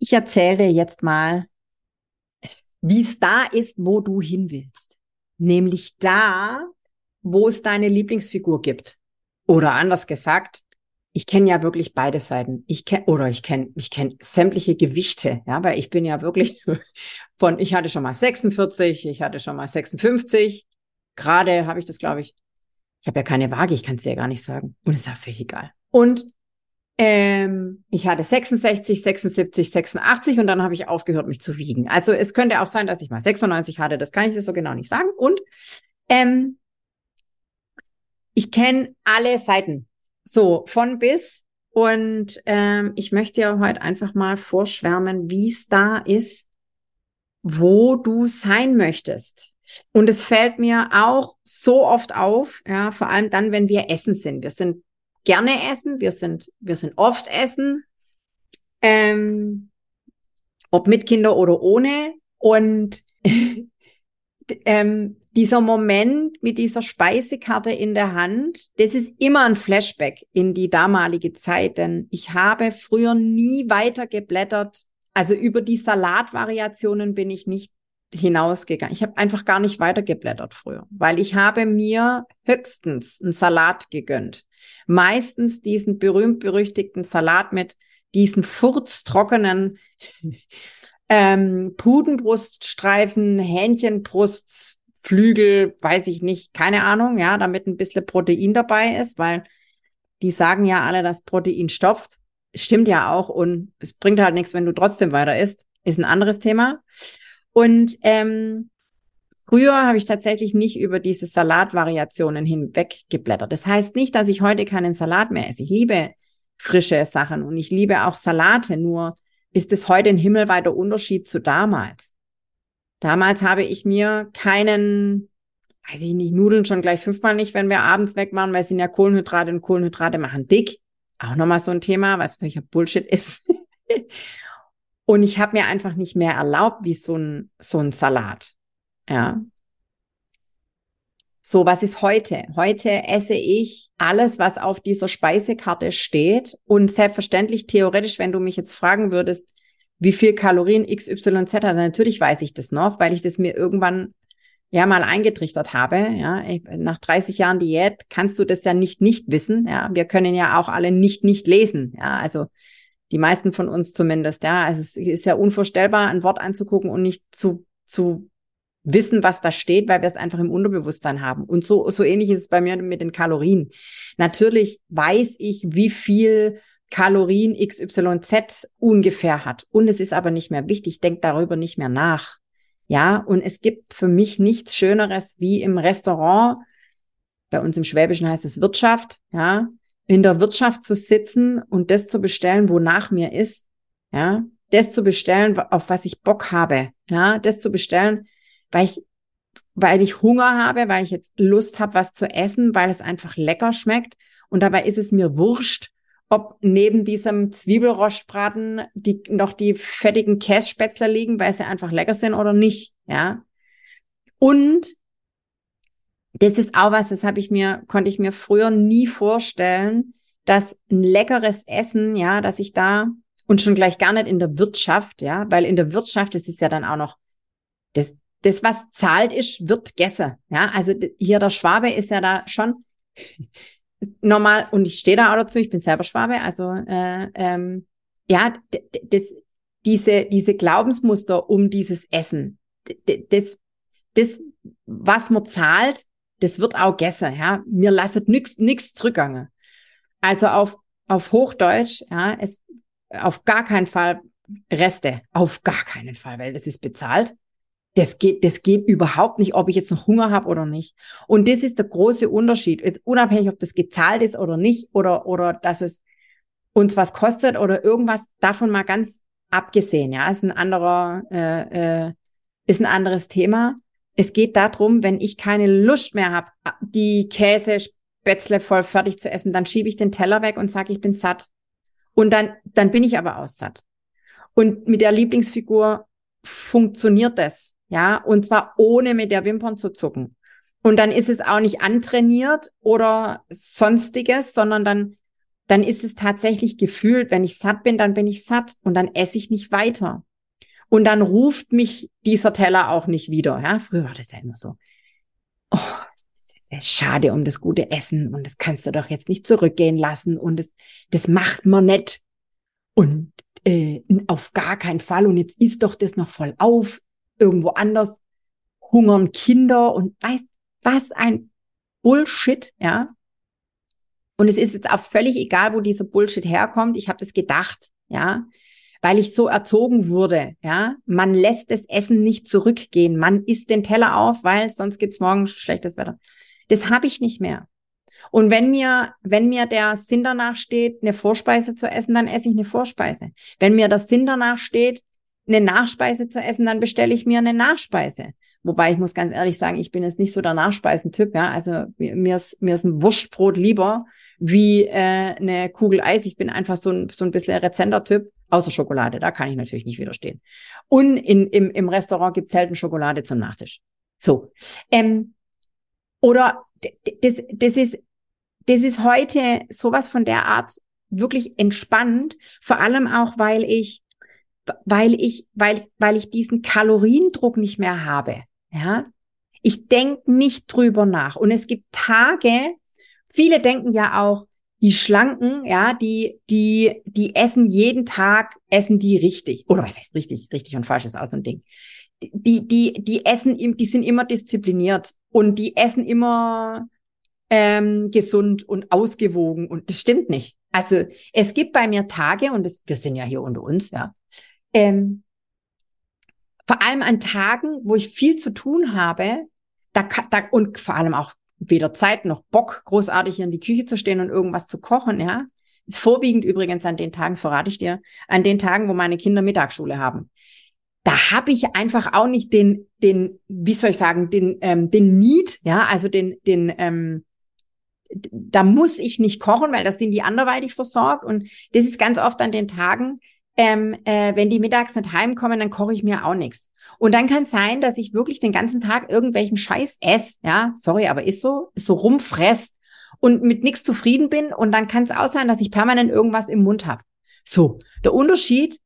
Ich erzähle dir jetzt mal, wie es da ist, wo du hin willst. Nämlich da, wo es deine Lieblingsfigur gibt. Oder anders gesagt, ich kenne ja wirklich beide Seiten. Ich kenne oder ich kenne ich kenne sämtliche Gewichte, ja, weil ich bin ja wirklich von ich hatte schon mal 46, ich hatte schon mal 56. Gerade habe ich das, glaube ich. Ich habe ja keine Waage, ich kann es dir ja gar nicht sagen. Und ist ja völlig egal. Und ähm, ich hatte 66, 76, 86 und dann habe ich aufgehört, mich zu wiegen. Also es könnte auch sein, dass ich mal 96 hatte, das kann ich dir so genau nicht sagen. Und ähm, ich kenne alle Seiten, so von bis. Und ähm, ich möchte ja heute einfach mal vorschwärmen, wie es da ist, wo du sein möchtest. Und es fällt mir auch so oft auf, ja, vor allem dann, wenn wir essen sind. Wir sind gerne essen, wir sind, wir sind oft essen, ähm, ob mit Kinder oder ohne. Und ähm, dieser Moment mit dieser Speisekarte in der Hand, das ist immer ein Flashback in die damalige Zeit, denn ich habe früher nie weiter geblättert. Also über die Salatvariationen bin ich nicht hinausgegangen. Ich habe einfach gar nicht weitergeblättert früher, weil ich habe mir höchstens einen Salat gegönnt. Meistens diesen berühmt-berüchtigten Salat mit diesen furztrockenen ähm, Pudenbruststreifen, Hähnchenbrust, Flügel, weiß ich nicht, keine Ahnung, ja, damit ein bisschen Protein dabei ist, weil die sagen ja alle, dass Protein stopft. Stimmt ja auch und es bringt halt nichts, wenn du trotzdem weiter isst. Ist ein anderes Thema. Und ähm, früher habe ich tatsächlich nicht über diese Salatvariationen hinweg geblättert. Das heißt nicht, dass ich heute keinen Salat mehr esse. Ich liebe frische Sachen und ich liebe auch Salate, nur ist es heute ein himmelweiter Unterschied zu damals. Damals habe ich mir keinen, weiß ich nicht, Nudeln schon gleich fünfmal nicht, wenn wir abends weg waren, weil es sind ja Kohlenhydrate und Kohlenhydrate machen dick. Auch nochmal so ein Thema, was welcher Bullshit ist. Und ich habe mir einfach nicht mehr erlaubt, wie so ein, so ein Salat. Ja. So, was ist heute? Heute esse ich alles, was auf dieser Speisekarte steht. Und selbstverständlich, theoretisch, wenn du mich jetzt fragen würdest, wie viel Kalorien XYZ hat, natürlich weiß ich das noch, weil ich das mir irgendwann ja mal eingetrichtert habe. Ja, nach 30 Jahren Diät kannst du das ja nicht nicht wissen. Ja, wir können ja auch alle nicht nicht lesen. Ja, also die meisten von uns zumindest, ja. Also es ist ja unvorstellbar, ein Wort anzugucken und nicht zu, zu wissen, was da steht, weil wir es einfach im Unterbewusstsein haben. Und so, so ähnlich ist es bei mir mit den Kalorien. Natürlich weiß ich, wie viel Kalorien XYZ ungefähr hat. Und es ist aber nicht mehr wichtig. Denk darüber nicht mehr nach. Ja, und es gibt für mich nichts Schöneres wie im Restaurant. Bei uns im Schwäbischen heißt es Wirtschaft. Ja, in der Wirtschaft zu sitzen und das zu bestellen, wonach mir ist, ja, das zu bestellen, auf was ich Bock habe, ja, das zu bestellen, weil ich, weil ich Hunger habe, weil ich jetzt Lust habe, was zu essen, weil es einfach lecker schmeckt und dabei ist es mir wurscht, ob neben diesem Zwiebelrostbraten die, noch die fettigen Kässpätzler liegen, weil sie einfach lecker sind oder nicht, ja. Und das ist auch was, das habe ich mir, konnte ich mir früher nie vorstellen, dass ein leckeres Essen, ja, dass ich da und schon gleich gar nicht in der Wirtschaft, ja, weil in der Wirtschaft, das ist ja dann auch noch, das, das was zahlt ist, wird gegessen, ja, also hier der Schwabe ist ja da schon normal und ich stehe da auch dazu, ich bin selber Schwabe, also äh, ähm, ja, das, diese, diese Glaubensmuster um dieses Essen, das, das, was man zahlt, das wird auch gegessen, ja. Mir lasset nix, nix zurückgangen. Also auf, auf Hochdeutsch, ja, es, auf gar keinen Fall Reste. Auf gar keinen Fall, weil das ist bezahlt. Das geht, das geht überhaupt nicht, ob ich jetzt noch Hunger habe oder nicht. Und das ist der große Unterschied. Jetzt unabhängig, ob das gezahlt ist oder nicht, oder, oder dass es uns was kostet oder irgendwas, davon mal ganz abgesehen, ja, ist ein anderer, äh, äh, ist ein anderes Thema. Es geht darum, wenn ich keine Lust mehr habe, die Käsespätzle voll fertig zu essen, dann schiebe ich den Teller weg und sage, ich bin satt. Und dann, dann bin ich aber auch satt. Und mit der Lieblingsfigur funktioniert das, ja, und zwar ohne mit der Wimpern zu zucken. Und dann ist es auch nicht antrainiert oder sonstiges, sondern dann, dann ist es tatsächlich gefühlt, wenn ich satt bin, dann bin ich satt und dann esse ich nicht weiter. Und dann ruft mich dieser Teller auch nicht wieder. Ja, früher war das ja immer so. Oh, schade um das gute Essen und das kannst du doch jetzt nicht zurückgehen lassen und das, das macht man nicht. Und äh, auf gar keinen Fall. Und jetzt isst doch das noch voll auf. Irgendwo anders hungern Kinder und weißt, was ein Bullshit, ja. Und es ist jetzt auch völlig egal, wo dieser Bullshit herkommt. Ich habe das gedacht, ja, weil ich so erzogen wurde, ja. Man lässt das Essen nicht zurückgehen. Man isst den Teller auf, weil sonst gibt's morgen schlechtes Wetter. Das habe ich nicht mehr. Und wenn mir, wenn mir der Sinn danach steht, eine Vorspeise zu essen, dann esse ich eine Vorspeise. Wenn mir der Sinn danach steht, eine Nachspeise zu essen, dann bestelle ich mir eine Nachspeise. Wobei ich muss ganz ehrlich sagen, ich bin jetzt nicht so der Nachspeisentyp, ja. Also mir ist, mir ist ein Wurstbrot lieber wie äh, eine Kugel Eis. Ich bin einfach so ein, so ein bisschen Rezenter-Typ, außer Schokolade. Da kann ich natürlich nicht widerstehen. Und in, im, im Restaurant gibt es selten Schokolade zum Nachtisch. So. Ähm, oder das, das ist, das ist heute sowas von der Art wirklich entspannt, vor allem auch, weil ich, weil ich, weil, weil ich diesen Kaloriendruck nicht mehr habe. Ja, ich denke nicht drüber nach. Und es gibt Tage, viele denken ja auch, die Schlanken, ja, die, die, die essen jeden Tag, essen die richtig. Oder was heißt richtig? Richtig und falsch ist auch so ein Ding. Die, die, die essen, die sind immer diszipliniert und die essen immer ähm, gesund und ausgewogen. Und das stimmt nicht. Also es gibt bei mir Tage, und das, wir sind ja hier unter uns, ja, ähm, vor allem an Tagen, wo ich viel zu tun habe, da, da und vor allem auch weder Zeit noch Bock, großartig hier in die Küche zu stehen und irgendwas zu kochen, ja. Ist vorwiegend übrigens an den Tagen, verrate ich dir, an den Tagen, wo meine Kinder Mittagsschule haben. Da habe ich einfach auch nicht den, den, wie soll ich sagen, den, ähm, den Need, ja, also den, den, ähm, da muss ich nicht kochen, weil das sind die anderweitig versorgt. Und das ist ganz oft an den Tagen, ähm, äh, wenn die mittags nicht heimkommen, dann koche ich mir auch nichts. Und dann kann es sein, dass ich wirklich den ganzen Tag irgendwelchen Scheiß esse, ja, sorry, aber ist so, ist so rumfress und mit nichts zufrieden bin und dann kann es auch sein, dass ich permanent irgendwas im Mund habe. So, der Unterschied,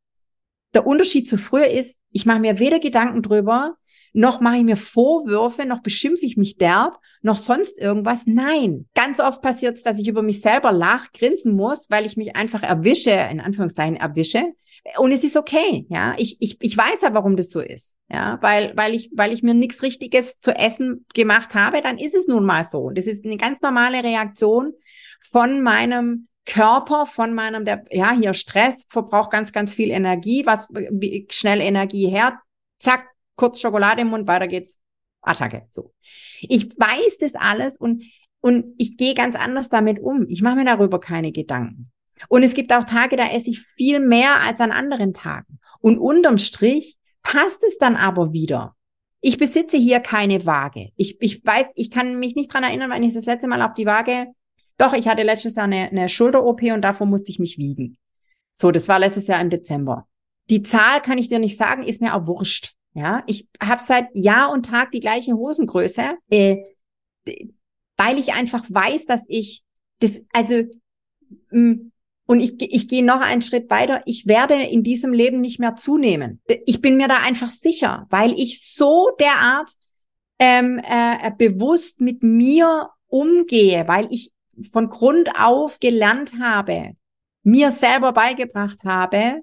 der Unterschied zu früher ist, ich mache mir weder Gedanken drüber, noch mache ich mir Vorwürfe, noch beschimpfe ich mich derb, noch sonst irgendwas. Nein. Ganz oft passiert es, dass ich über mich selber lach, grinsen muss, weil ich mich einfach erwische, in Anführungszeichen erwische. Und es ist okay, ja. Ich, ich, ich weiß ja, warum das so ist. Ja, weil, weil ich, weil ich mir nichts Richtiges zu essen gemacht habe, dann ist es nun mal so. Das ist eine ganz normale Reaktion von meinem Körper, von meinem, der, ja, hier Stress verbraucht ganz, ganz viel Energie, was schnell Energie her, zack, kurz Schokolade im Mund, weiter geht's, Attacke. So. Ich weiß das alles und, und ich gehe ganz anders damit um. Ich mache mir darüber keine Gedanken. Und es gibt auch Tage, da esse ich viel mehr als an anderen Tagen. Und unterm Strich passt es dann aber wieder. Ich besitze hier keine Waage. Ich, ich weiß, ich kann mich nicht dran erinnern, wann ich das letzte Mal auf die Waage. Doch, ich hatte letztes Jahr eine, eine Schulter-OP und davor musste ich mich wiegen. So, das war letztes Jahr im Dezember. Die Zahl kann ich dir nicht sagen, ist mir auch wurscht. Ja, ich habe seit Jahr und Tag die gleiche Hosengröße, äh, weil ich einfach weiß, dass ich das, also mm, und ich, ich gehe noch einen Schritt weiter. Ich werde in diesem Leben nicht mehr zunehmen. Ich bin mir da einfach sicher, weil ich so derart ähm, äh, bewusst mit mir umgehe, weil ich von Grund auf gelernt habe, mir selber beigebracht habe,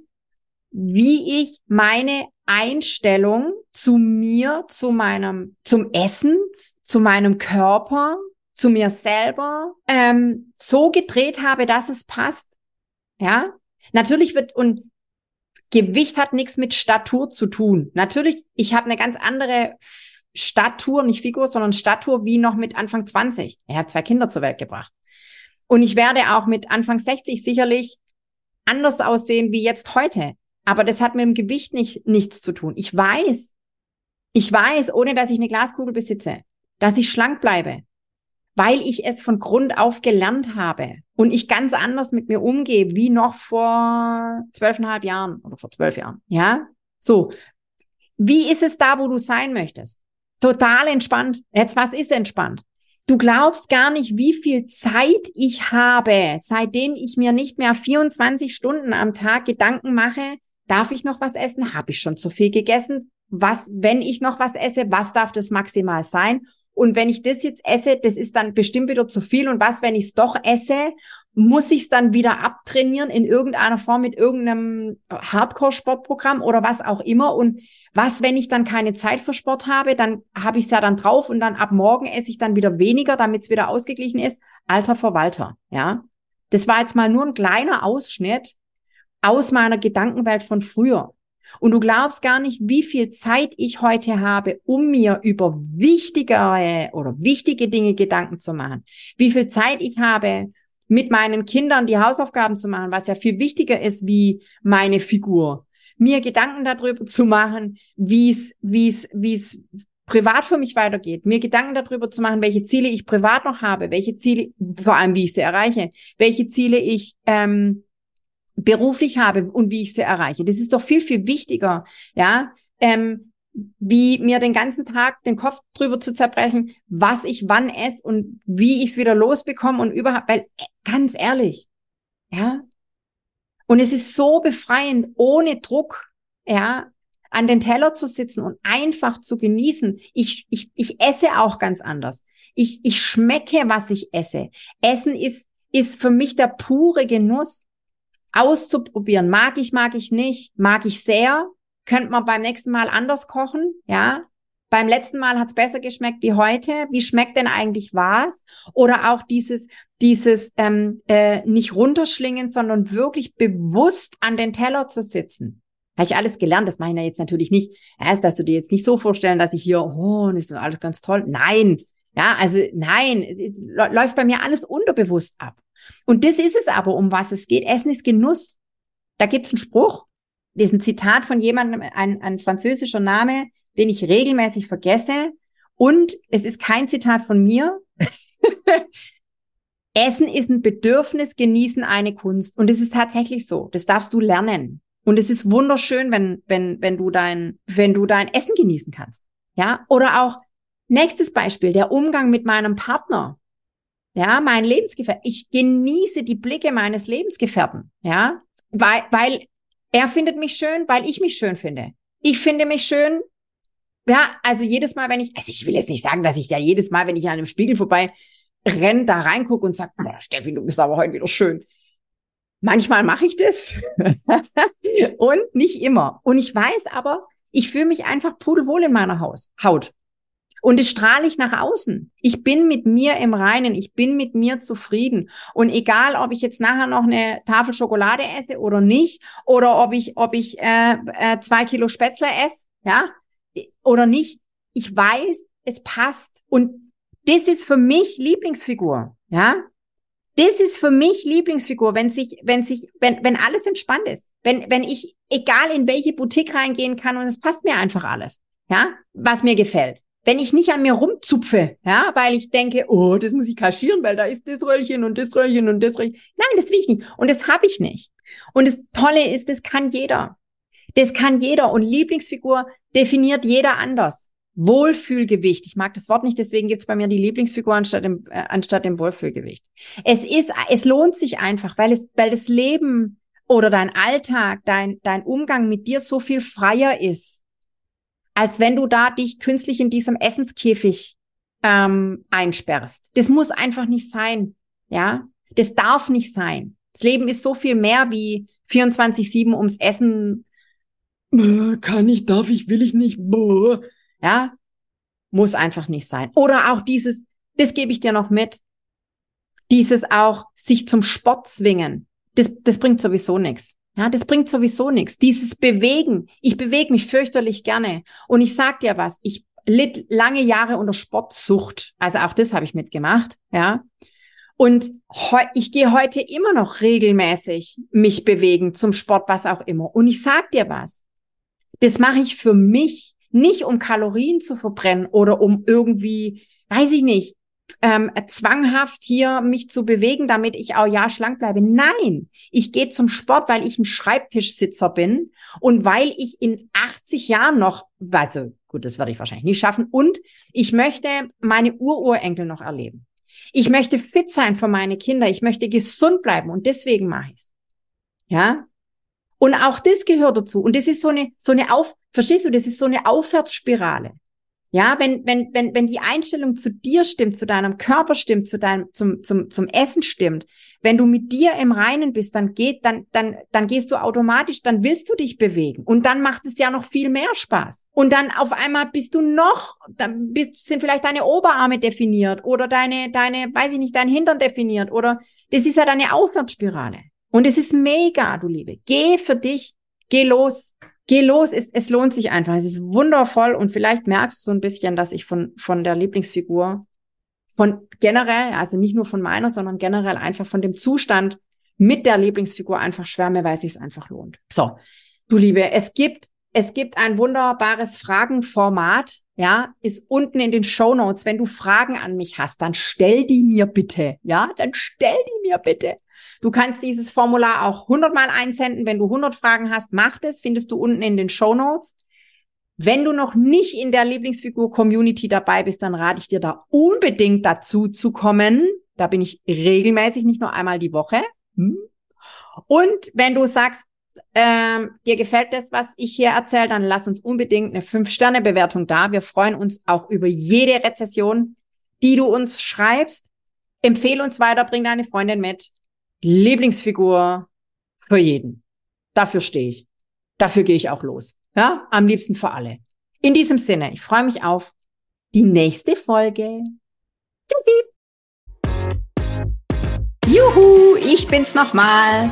wie ich meine Einstellung zu mir, zu meinem, zum Essen, zu meinem Körper, zu mir selber ähm, so gedreht habe, dass es passt. Ja, natürlich wird und Gewicht hat nichts mit Statur zu tun. Natürlich, ich habe eine ganz andere Statur, nicht Figur, sondern Statur wie noch mit Anfang 20. Er hat zwei Kinder zur Welt gebracht. Und ich werde auch mit Anfang 60 sicherlich anders aussehen wie jetzt heute. Aber das hat mit dem Gewicht nicht, nichts zu tun. Ich weiß, ich weiß, ohne dass ich eine Glaskugel besitze, dass ich schlank bleibe, weil ich es von Grund auf gelernt habe und ich ganz anders mit mir umgehe, wie noch vor zwölfeinhalb Jahren oder vor zwölf Jahren. Ja, so. Wie ist es da, wo du sein möchtest? Total entspannt. Jetzt, was ist entspannt? Du glaubst gar nicht, wie viel Zeit ich habe, seitdem ich mir nicht mehr 24 Stunden am Tag Gedanken mache, darf ich noch was essen? Habe ich schon zu viel gegessen? Was, wenn ich noch was esse, was darf das maximal sein? Und wenn ich das jetzt esse, das ist dann bestimmt wieder zu viel. Und was, wenn ich es doch esse? Muss ich es dann wieder abtrainieren in irgendeiner Form mit irgendeinem Hardcore-Sportprogramm oder was auch immer? Und was, wenn ich dann keine Zeit für Sport habe? Dann habe ich es ja dann drauf und dann ab morgen esse ich dann wieder weniger, damit es wieder ausgeglichen ist. Alter Verwalter, ja. Das war jetzt mal nur ein kleiner Ausschnitt aus meiner Gedankenwelt von früher. Und du glaubst gar nicht, wie viel Zeit ich heute habe, um mir über wichtigere oder wichtige Dinge Gedanken zu machen. Wie viel Zeit ich habe, mit meinen Kindern die Hausaufgaben zu machen, was ja viel wichtiger ist wie meine Figur. Mir Gedanken darüber zu machen, wie es, wie es, wie es privat für mich weitergeht, mir Gedanken darüber zu machen, welche Ziele ich privat noch habe, welche Ziele, vor allem wie ich sie erreiche, welche Ziele ich ähm, beruflich habe und wie ich sie erreiche. Das ist doch viel, viel wichtiger, ja, ähm, wie mir den ganzen Tag den Kopf drüber zu zerbrechen, was ich wann esse und wie ich es wieder losbekomme und überhaupt, weil äh, ganz ehrlich, ja, und es ist so befreiend, ohne Druck, ja, an den Teller zu sitzen und einfach zu genießen. Ich, ich, ich esse auch ganz anders. Ich, ich schmecke, was ich esse. Essen ist, ist für mich der pure Genuss auszuprobieren. Mag ich, mag ich nicht, mag ich sehr. Könnte man beim nächsten Mal anders kochen, ja. Beim letzten Mal hat's besser geschmeckt wie heute. Wie schmeckt denn eigentlich was? Oder auch dieses, dieses ähm, äh, nicht runterschlingen, sondern wirklich bewusst an den Teller zu sitzen. Habe ich alles gelernt, das mache ich ja jetzt natürlich nicht. Erst, dass du dir jetzt nicht so vorstellen, dass ich hier, oh, das ist alles ganz toll. Nein, ja, also nein, läuft bei mir alles unterbewusst ab. Und das ist es aber, um was es geht. Essen ist Genuss. Da gibt es einen Spruch, ein Zitat von jemandem, ein, ein französischer Name, den ich regelmäßig vergesse. Und es ist kein Zitat von mir. Essen ist ein Bedürfnis, genießen eine Kunst. Und es ist tatsächlich so. Das darfst du lernen. Und es ist wunderschön, wenn, wenn, wenn du dein, wenn du dein Essen genießen kannst. Ja. Oder auch nächstes Beispiel, der Umgang mit meinem Partner. Ja, mein Lebensgefährten. Ich genieße die Blicke meines Lebensgefährten. Ja, weil, weil er findet mich schön, weil ich mich schön finde. Ich finde mich schön. Ja, also jedes Mal, wenn ich, also ich will jetzt nicht sagen, dass ich ja jedes Mal, wenn ich an einem Spiegel vorbei renne, da reingucke und sage, Steffi, du bist aber heute wieder schön. Manchmal mache ich das und nicht immer. Und ich weiß aber, ich fühle mich einfach pudelwohl in meiner Haus, Haut. Und das strahle ich nach außen. Ich bin mit mir im Reinen. Ich bin mit mir zufrieden. Und egal, ob ich jetzt nachher noch eine Tafel Schokolade esse oder nicht, oder ob ich, ob ich äh, äh, zwei Kilo Spätzle esse, ja, oder nicht, ich weiß, es passt. Und das ist für mich Lieblingsfigur, ja. Das ist für mich Lieblingsfigur, wenn sich, wenn sich, wenn, wenn alles entspannt ist. Wenn, wenn ich, egal in welche Boutique reingehen kann und es passt mir einfach alles, ja, was mir gefällt wenn ich nicht an mir rumzupfe, ja, weil ich denke, oh, das muss ich kaschieren, weil da ist das Röllchen und das Röllchen und das Röllchen. Nein, das will ich nicht. Und das habe ich nicht. Und das Tolle ist, das kann jeder. Das kann jeder. Und Lieblingsfigur definiert jeder anders. Wohlfühlgewicht. Ich mag das Wort nicht, deswegen gibt's bei mir die Lieblingsfigur anstatt dem, äh, anstatt dem Wohlfühlgewicht. Es ist, es lohnt sich einfach, weil es, weil das Leben oder dein Alltag, dein, dein Umgang mit dir so viel freier ist als wenn du da dich künstlich in diesem Essenskäfig ähm, einsperrst. Das muss einfach nicht sein. Ja, das darf nicht sein. Das Leben ist so viel mehr wie 24/7 ums Essen. Kann ich, darf ich, will ich nicht. Ja, muss einfach nicht sein. Oder auch dieses, das gebe ich dir noch mit. Dieses auch sich zum Sport zwingen. Das, das bringt sowieso nichts. Ja, das bringt sowieso nichts. Dieses Bewegen. Ich bewege mich fürchterlich gerne. Und ich sag dir was, ich litt lange Jahre unter Sportsucht. Also auch das habe ich mitgemacht, ja. Und ich gehe heute immer noch regelmäßig mich bewegen zum Sport, was auch immer. Und ich sag dir was. Das mache ich für mich, nicht um Kalorien zu verbrennen oder um irgendwie, weiß ich nicht, ähm, zwanghaft hier mich zu bewegen, damit ich auch ja schlank bleibe. Nein, ich gehe zum Sport, weil ich ein Schreibtischsitzer bin und weil ich in 80 Jahren noch, also gut, das werde ich wahrscheinlich nicht schaffen, und ich möchte meine Ururenkel noch erleben. Ich möchte fit sein für meine Kinder. Ich möchte gesund bleiben und deswegen mache ich es. Ja? Und auch das gehört dazu. Und das ist so eine, so eine Auf, verstehst du, das ist so eine Aufwärtsspirale. Ja, wenn, wenn, wenn, wenn die Einstellung zu dir stimmt, zu deinem Körper stimmt, zu deinem, zum, zum, zum Essen stimmt, wenn du mit dir im Reinen bist, dann geht, dann, dann, dann gehst du automatisch, dann willst du dich bewegen. Und dann macht es ja noch viel mehr Spaß. Und dann auf einmal bist du noch, dann bist, sind vielleicht deine Oberarme definiert oder deine, deine, weiß ich nicht, dein Hintern definiert oder das ist ja deine Aufwärtsspirale. Und es ist mega, du Liebe. Geh für dich, geh los. Geh los, es, es lohnt sich einfach. Es ist wundervoll und vielleicht merkst du so ein bisschen, dass ich von, von der Lieblingsfigur, von generell, also nicht nur von meiner, sondern generell einfach von dem Zustand mit der Lieblingsfigur einfach schwärme, weil es sich einfach lohnt. So, du Liebe, es gibt, es gibt ein wunderbares Fragenformat, ja, ist unten in den Show Notes. Wenn du Fragen an mich hast, dann stell die mir bitte, ja, dann stell die mir bitte. Du kannst dieses Formular auch 100 Mal einsenden. Wenn du 100 Fragen hast, mach das. Findest du unten in den Show Notes. Wenn du noch nicht in der Lieblingsfigur-Community dabei bist, dann rate ich dir da unbedingt dazu zu kommen. Da bin ich regelmäßig, nicht nur einmal die Woche. Hm? Und wenn du sagst, ähm, dir gefällt das, was ich hier erzähle, dann lass uns unbedingt eine 5-Sterne-Bewertung da. Wir freuen uns auch über jede Rezession, die du uns schreibst. Empfehle uns weiter, bring deine Freundin mit. Lieblingsfigur für jeden. Dafür stehe ich. Dafür gehe ich auch los. Ja, am liebsten für alle. In diesem Sinne, ich freue mich auf die nächste Folge. Tschüssi. Juhu, ich bin's nochmal.